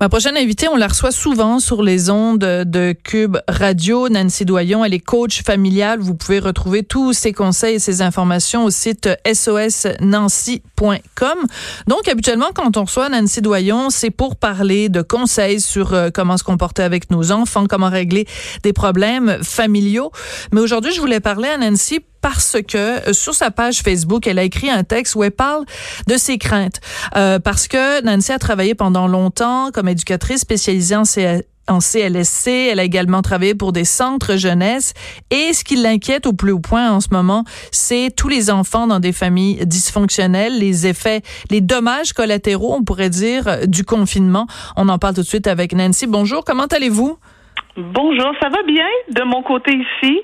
Ma prochaine invitée, on la reçoit souvent sur les ondes de Cube Radio. Nancy Doyon, elle est coach familiale. Vous pouvez retrouver tous ses conseils et ses informations au site sosnancy.com. Donc, habituellement, quand on reçoit Nancy Doyon, c'est pour parler de conseils sur euh, comment se comporter avec nos enfants, comment régler des problèmes familiaux. Mais aujourd'hui, je voulais parler à Nancy parce que euh, sur sa page Facebook, elle a écrit un texte où elle parle de ses craintes. Euh, parce que Nancy a travaillé pendant longtemps comme éducatrice spécialisée en en CLSC. Elle a également travaillé pour des centres jeunesse. Et ce qui l'inquiète au plus haut point en ce moment, c'est tous les enfants dans des familles dysfonctionnelles, les effets, les dommages collatéraux, on pourrait dire, du confinement. On en parle tout de suite avec Nancy. Bonjour, comment allez-vous? Bonjour, ça va bien de mon côté ici,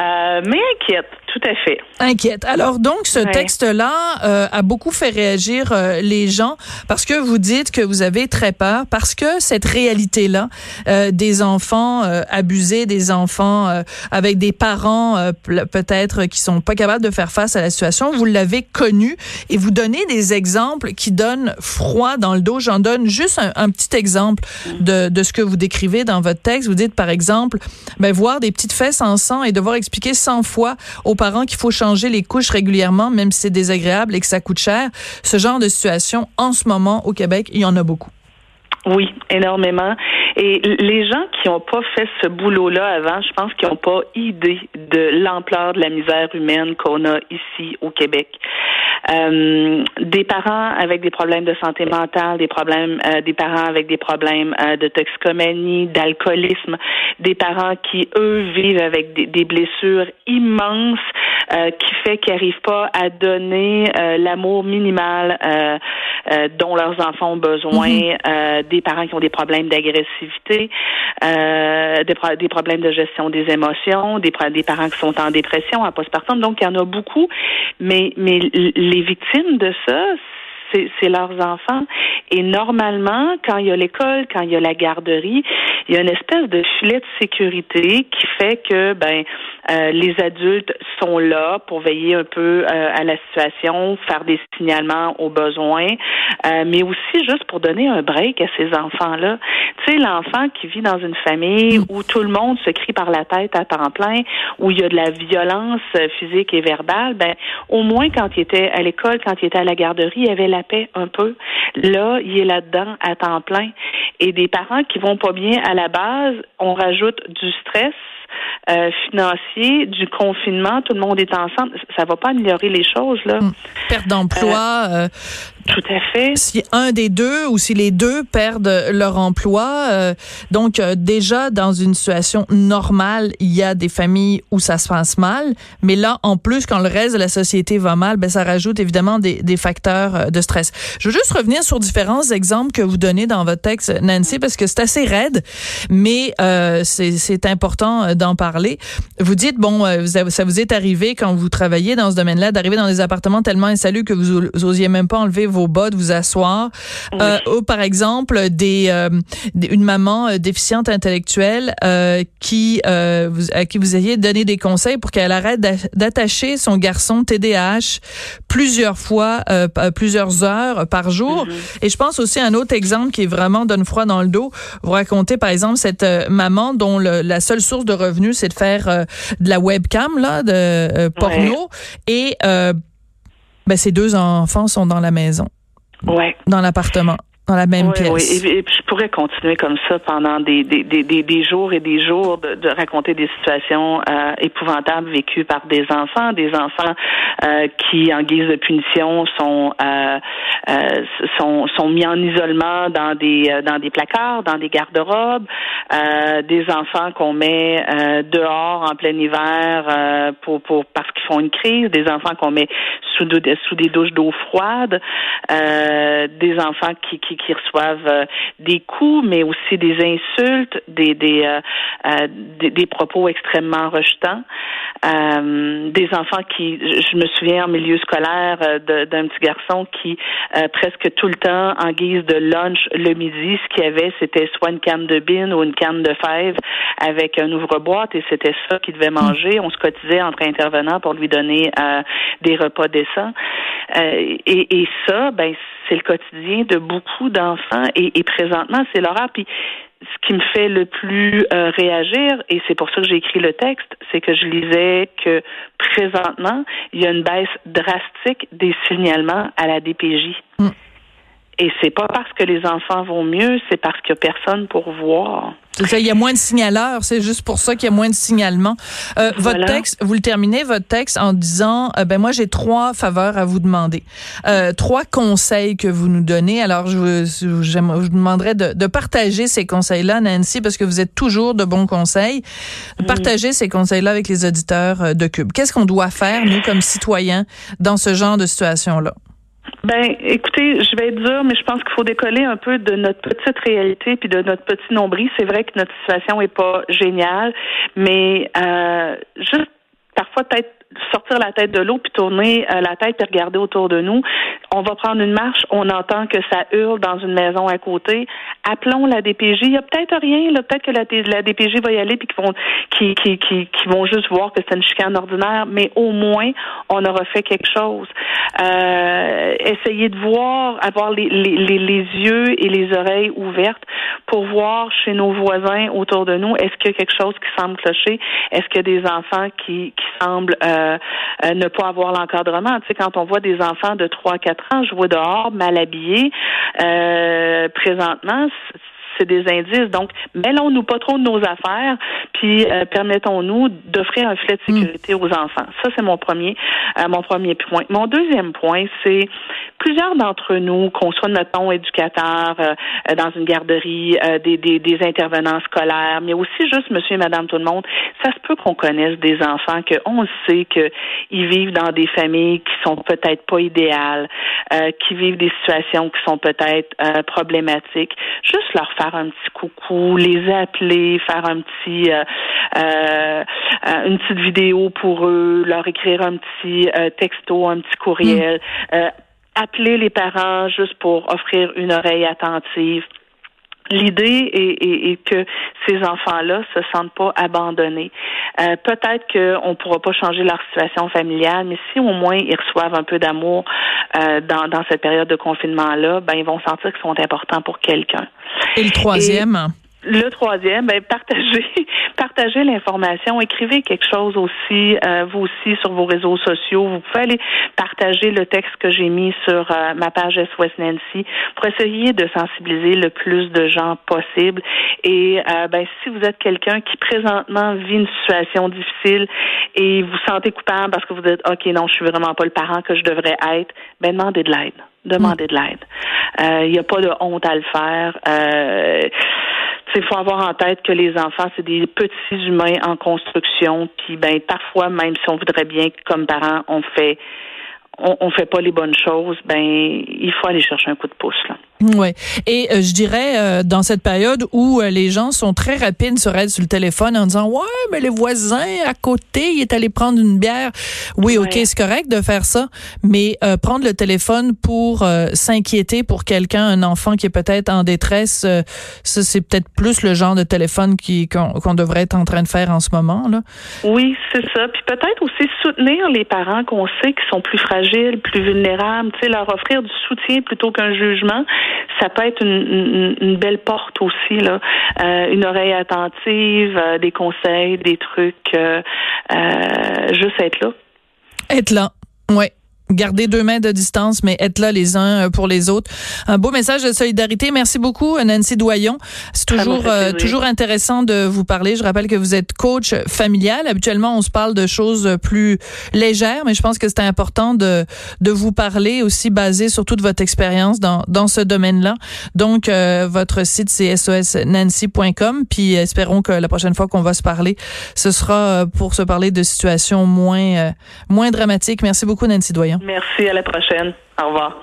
euh, mais inquiète, tout à fait. Inquiète. Alors donc, ce texte-là euh, a beaucoup fait réagir euh, les gens parce que vous dites que vous avez très peur, parce que cette réalité-là euh, des enfants abusés, des enfants avec des parents peut-être qui sont pas capables de faire face à la situation, vous l'avez connue et vous donnez des exemples qui donnent froid dans le dos. J'en donne juste un, un petit exemple de, de ce que vous décrivez dans votre texte. Vous dites par exemple, ben, voir des petites fesses en sang et devoir expliquer 100 fois aux parents qu'il faut changer les couches régulièrement, même si c'est désagréable et que ça coûte cher. Ce genre de situation, en ce moment, au Québec, il y en a beaucoup. Oui, énormément. Et les gens qui n'ont pas fait ce boulot-là avant, je pense qu'ils n'ont pas idée de l'ampleur de la misère humaine qu'on a ici au Québec. Euh, des parents avec des problèmes de santé mentale, des problèmes, euh, des parents avec des problèmes euh, de toxicomanie, d'alcoolisme, des parents qui eux vivent avec des, des blessures immenses euh, qui fait qu'ils n'arrivent pas à donner euh, l'amour minimal dont leurs enfants ont besoin, mm-hmm. des parents qui ont des problèmes d'agressivité, des, pro des, problèmes de gestion des émotions, des, des parents qui sont en dépression, en postpartum. Donc il y en a beaucoup, mais mais les victimes de ça, c'est leurs enfants. Et normalement, quand il y a l'école, quand il y a la garderie, il y a une espèce de filet de sécurité qui fait que ben euh, les adultes sont là pour veiller un peu euh, à la situation, faire des signalements aux besoins, euh, mais aussi juste pour donner un break à ces enfants-là. Tu sais, l'enfant qui vit dans une famille où tout le monde se crie par la tête à temps plein, où il y a de la violence physique et verbale, ben au moins quand il était à l'école, quand il était à la garderie, il avait la paix un peu. Là, il est là-dedans à temps plein. Et des parents qui vont pas bien à la base, on rajoute du stress euh, financier, du confinement, tout le monde est ensemble, ça va pas améliorer les choses là. Perte d'emploi. Euh, euh, Si un des deux ou si les deux perdent leur emploi, donc déjà dans une situation normale, il y a des familles où ça se passe mal, mais là en plus quand le reste de la société va mal, ben ça rajoute évidemment des, des facteurs de stress. Je veux juste revenir sur différents exemples que vous donnez dans votre texte, Nancy, parce que c'est assez raide, mais c'est important d'en parler. Vous dites, bon, euh, ça vous est arrivé quand vous travaillez dans ce domaine-là, d'arriver dans des appartements tellement insalubres que vous, osiez même pas enlever vos bottes, vous asseoir. Euh, ou par exemple, des, euh, une maman déficiente intellectuelle qui, vous, à qui vous ayez donné des conseils pour qu'elle arrête d'attacher son garçon TDAH plusieurs fois, plusieurs heures par jour. Mm-hmm. Et je pense aussi à un autre exemple qui est vraiment donne froid dans le dos. Vous racontez par exemple cette maman dont la seule source de revenus c'est de faire euh, de la webcam là, de euh, porno, et euh, ben, ces deux enfants sont dans la maison, ouais. dans l'appartement dans la même pièce. Oui, et, je pourrais continuer comme ça pendant des, des, des, des jours et des jours de, de raconter des situations euh, épouvantables vécues par des enfants, des enfants euh, qui, en guise de punition, sont, euh, euh sont, sont mis en isolement dans des, euh, dans des placards, dans des garde-robes, des enfants qu'on met dehors en plein hiver pour, pour, parce qu'ils font une crise, des enfants qu'on met sous, sous des douches d'eau froide, des enfants qui, qui qui reçoivent des coups, mais aussi des insultes, des des, des, des, propos extrêmement rejetants. des enfants qui, je me souviens en milieu scolaire d'un petit garçon qui presque tout le temps, en guise de lunch le midi, ce qu'il y avait, c'était soit une canne de bine ou une canne de fèves avec un ouvre-boîte et c'était ça qu'il devait manger. On se cotisait entre intervenants pour lui donner euh, des repas décents. Euh, et, et, ça, ben, c'est le quotidien de beaucoup d'enfants et, et présentement, c'est l'horreur. Puis ce qui me fait le plus euh, réagir, et c'est pour ça que j'ai écrit le texte, c'est que je lisais que présentement, il y a une baisse drastique des signalements à la DPJ. Mm. Et c'est pas parce que les enfants vont mieux, c'est parce qu'il y a personne pour voir. il y a moins de signaleurs, c'est juste pour ça qu'il y a moins de signalements. Euh, votre texte, vous le terminez votre texte en disant, euh, ben moi j'ai trois faveurs à vous demander, euh, trois conseils que vous nous donnez. Alors je, vous, je vous demanderais de, de, partager ces conseils-là, Nancy, parce que vous êtes toujours de bons conseils. Mm. Partager ces conseils-là avec les auditeurs euh, de Cube. Qu'est-ce qu'on doit faire nous comme citoyens dans ce genre de situation-là? Ben, écoutez, je vais être dur, mais je pense qu'il faut décoller un peu de notre petite réalité puis de notre petit nombril. C'est vrai que notre situation est pas géniale, mais euh, juste parfois peut-être sortir la tête de l'eau puis tourner euh, la tête et regarder autour de nous. On va prendre une marche, on entend que ça hurle dans une maison à côté. Appelons la DPJ. Il y a peut-être rien, là, peut-être que la, la, DPJ va y aller puis qu'ils vont qui, qui, vont juste voir que c'est une chicane ordinaire, mais au moins on aura fait quelque chose. Euh, essayer de voir, avoir les, les, les, yeux et les oreilles ouvertes pour voir chez nos voisins autour de nous, est-ce qu'il y a quelque chose qui semble clocher? Est-ce qu'il y a des enfants qui, qui semblent euh, euh, ne pas avoir l'encadrement? Tu sais, quand on voit des enfants de 3-4 ans jouer dehors, mal habillés, euh, présentement, c'est des indices. Donc, mêlons-nous pas trop de nos affaires, puis euh, permettons-nous d'offrir un filet de sécurité aux enfants. Ça, c'est mon premier, euh, mon premier point. Mon deuxième point, c'est plusieurs d'entre nous, qu'on soit notre éducateur euh, dans une garderie, des, des, des, intervenants scolaires, mais aussi juste monsieur et madame tout le monde, ça se peut qu'on connaisse des enfants que on sait qu'ils vivent dans des familles qui sont peut-être pas idéales, qui vivent des situations qui sont peut-être problématiques. Juste leur faire un petit coucou, les appeler, faire un petit euh, euh, euh, une petite vidéo pour eux, leur écrire un petit texto, un petit courriel, mm. Appeler les parents juste pour offrir une oreille attentive. L'idée est, que ces enfants-là se sentent pas abandonnés. Peut-être qu'on ne pourra pas changer leur situation familiale, mais si au moins ils reçoivent un peu d'amour dans, dans cette période de confinement-là, ben ils vont sentir qu'ils sont importants pour quelqu'un. Et le troisième? Le troisième, ben, partagez, partagez l'information, écrivez quelque chose aussi, euh, vous aussi sur vos réseaux sociaux. Vous pouvez aller partager le texte que j'ai mis sur euh, ma page SOS Nancy pour essayer de sensibiliser le plus de gens possible. Et euh, ben, si vous êtes quelqu'un qui présentement vit une situation difficile et vous sentez coupable parce que vous dites OK, non, je suis vraiment pas le parent que je devrais être, ben demandez de l'aide. Demandez de l'aide. Il n'y a pas de honte à le faire. Il faut avoir en tête que les enfants, c'est des petits humains en construction, puis ben parfois, même si on voudrait bien comme parents, on fait on, on fait pas les bonnes choses, ben il faut aller chercher un coup de pouce là. Ouais. Et euh, je dirais euh, dans cette période où euh, les gens sont très rapides sur être sur le téléphone en disant ouais mais les voisins à côté il est allé prendre une bière. Oui ok c'est correct de faire ça, mais prendre le téléphone pour s'inquiéter pour quelqu'un un enfant qui est peut-être en détresse, ça c'est peut-être plus le genre de téléphone qui qu'on devrait être en train de faire en ce moment là. Oui c'est ça. Puis peut-être aussi soutenir les parents qu'on sait qui sont plus fragiles, plus vulnérables, tu sais leur offrir du soutien plutôt qu'un jugement ça peut être une, belle porte aussi, là. Euh, une oreille attentive, euh, des conseils, des trucs, euh, juste être là. Être là, ouais garder deux mains de distance, mais être là les uns euh, pour les autres. Un beau message de solidarité. Merci beaucoup, Nancy Doyon. C'est toujours euh, toujours intéressant de vous parler. Je rappelle que vous êtes coach familial. Habituellement, on se parle de choses plus légères, mais je pense que c'est important de de vous parler aussi basé sur toute votre expérience dans dans ce domaine-là. Donc, euh, votre site c'est sosnancy.com. Puis espérons que la prochaine fois qu'on va se parler, ce sera pour se parler de situations moins moins dramatiques. Merci beaucoup, Nancy Doyon. Merci, à la prochaine. Au revoir.